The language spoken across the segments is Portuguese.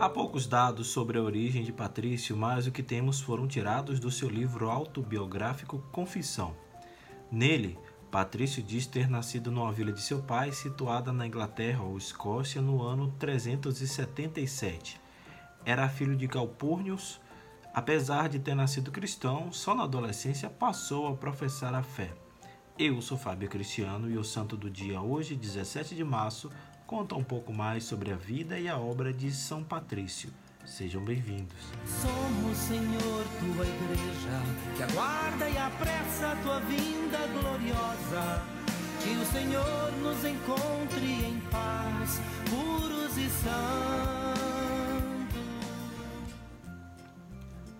Há poucos dados sobre a origem de Patrício, mas o que temos foram tirados do seu livro autobiográfico Confissão. Nele, Patrício diz ter nascido numa vila de seu pai, situada na Inglaterra ou Escócia, no ano 377. Era filho de Calpurnius. Apesar de ter nascido cristão, só na adolescência passou a professar a fé. Eu sou Fábio Cristiano e o santo do dia hoje, 17 de março, conta um pouco mais sobre a vida e a obra de São Patrício. Sejam bem-vindos. Somos, Senhor, tua igreja, que aguarda e apressa a tua vinda gloriosa. Que o Senhor nos encontre em paz, puros e santos.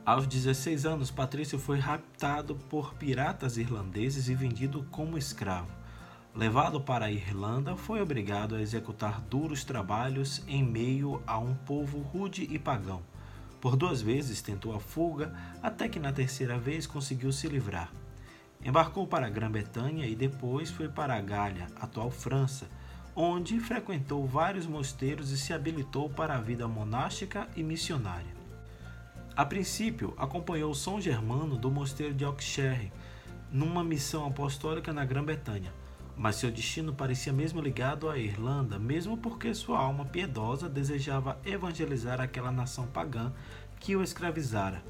Aos 16 anos, Patrício foi raptado por piratas irlandeses e vendido como escravo. Levado para a Irlanda, foi obrigado a executar duros trabalhos em meio a um povo rude e pagão. Por duas vezes tentou a fuga, até que na terceira vez conseguiu se livrar. Embarcou para a Grã-Bretanha e depois foi para a Gália, atual França, onde frequentou vários mosteiros e se habilitou para a vida monástica e missionária. A princípio, acompanhou São Germano do mosteiro de Auxerre, numa missão apostólica na Grã-Bretanha mas seu destino parecia mesmo ligado à Irlanda, mesmo porque sua alma piedosa desejava evangelizar aquela nação pagã que o escravizara.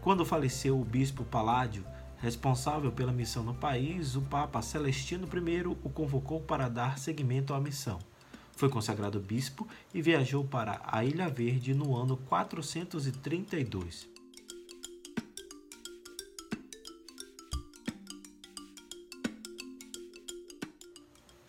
Quando faleceu o bispo Paládio, responsável pela missão no país, o Papa Celestino I o convocou para dar seguimento à missão. Foi consagrado bispo e viajou para a Ilha Verde no ano 432.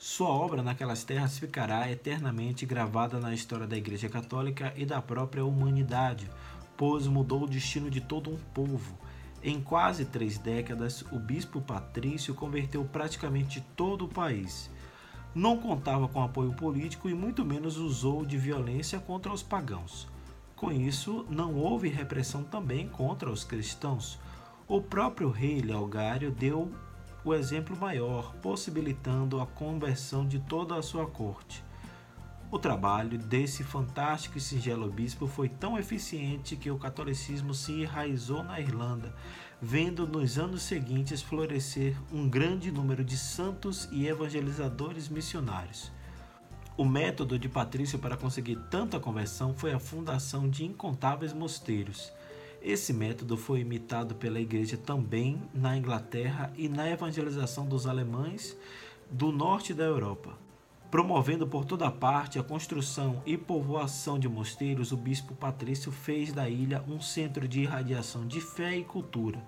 Sua obra naquelas terras ficará eternamente gravada na história da Igreja Católica e da própria humanidade, pois mudou o destino de todo um povo. Em quase três décadas, o bispo Patrício converteu praticamente todo o país. Não contava com apoio político e muito menos usou de violência contra os pagãos. Com isso, não houve repressão também contra os cristãos. O próprio rei Leogário deu o exemplo maior, possibilitando a conversão de toda a sua corte. O trabalho desse fantástico e singelo bispo foi tão eficiente que o catolicismo se enraizou na Irlanda, vendo nos anos seguintes florescer um grande número de santos e evangelizadores missionários. O método de Patrício para conseguir tanta conversão foi a fundação de incontáveis mosteiros. Esse método foi imitado pela Igreja também na Inglaterra e na evangelização dos alemães do norte da Europa. Promovendo por toda parte a construção e povoação de mosteiros, o bispo Patrício fez da ilha um centro de irradiação de fé e cultura.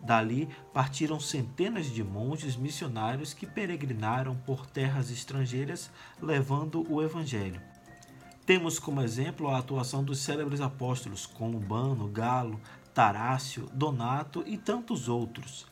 Dali partiram centenas de monges missionários que peregrinaram por terras estrangeiras levando o Evangelho. Temos como exemplo a atuação dos célebres apóstolos Columbano, Galo, Tarácio, Donato e tantos outros.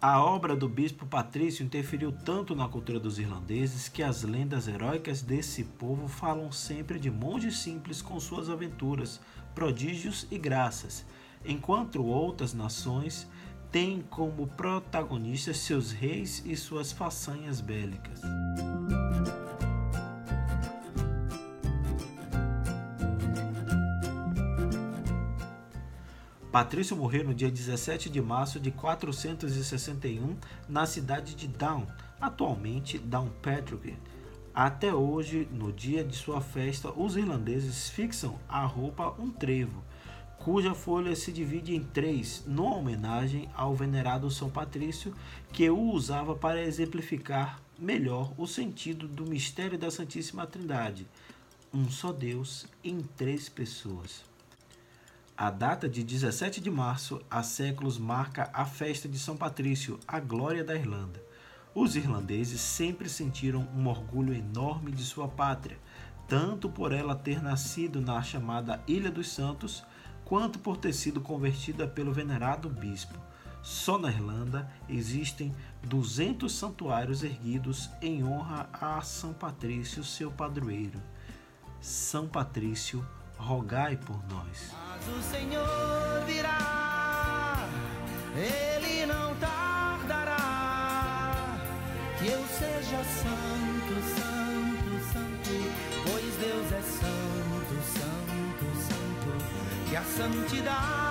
A obra do bispo Patrício interferiu tanto na cultura dos irlandeses que as lendas heróicas desse povo falam sempre de monges simples com suas aventuras, prodígios e graças, enquanto outras nações têm como protagonistas seus reis e suas façanhas bélicas. Patrício morreu no dia 17 de março de 461 na cidade de Down, atualmente Downpatrick. Até hoje, no dia de sua festa, os irlandeses fixam à roupa um trevo, cuja folha se divide em três, numa homenagem ao venerado São Patrício, que o usava para exemplificar melhor o sentido do mistério da Santíssima Trindade, um só Deus em três pessoas. A data de 17 de março há séculos marca a festa de São Patrício, a glória da Irlanda. Os irlandeses sempre sentiram um orgulho enorme de sua pátria, tanto por ela ter nascido na chamada Ilha dos Santos, quanto por ter sido convertida pelo venerado bispo. Só na Irlanda existem 200 santuários erguidos em honra a São Patrício, seu padroeiro. São Patrício, rogai por nós. Mas o Senhor virá, Ele não tardará, que eu seja santo, santo, santo, pois Deus é santo, santo, santo. que a santidade da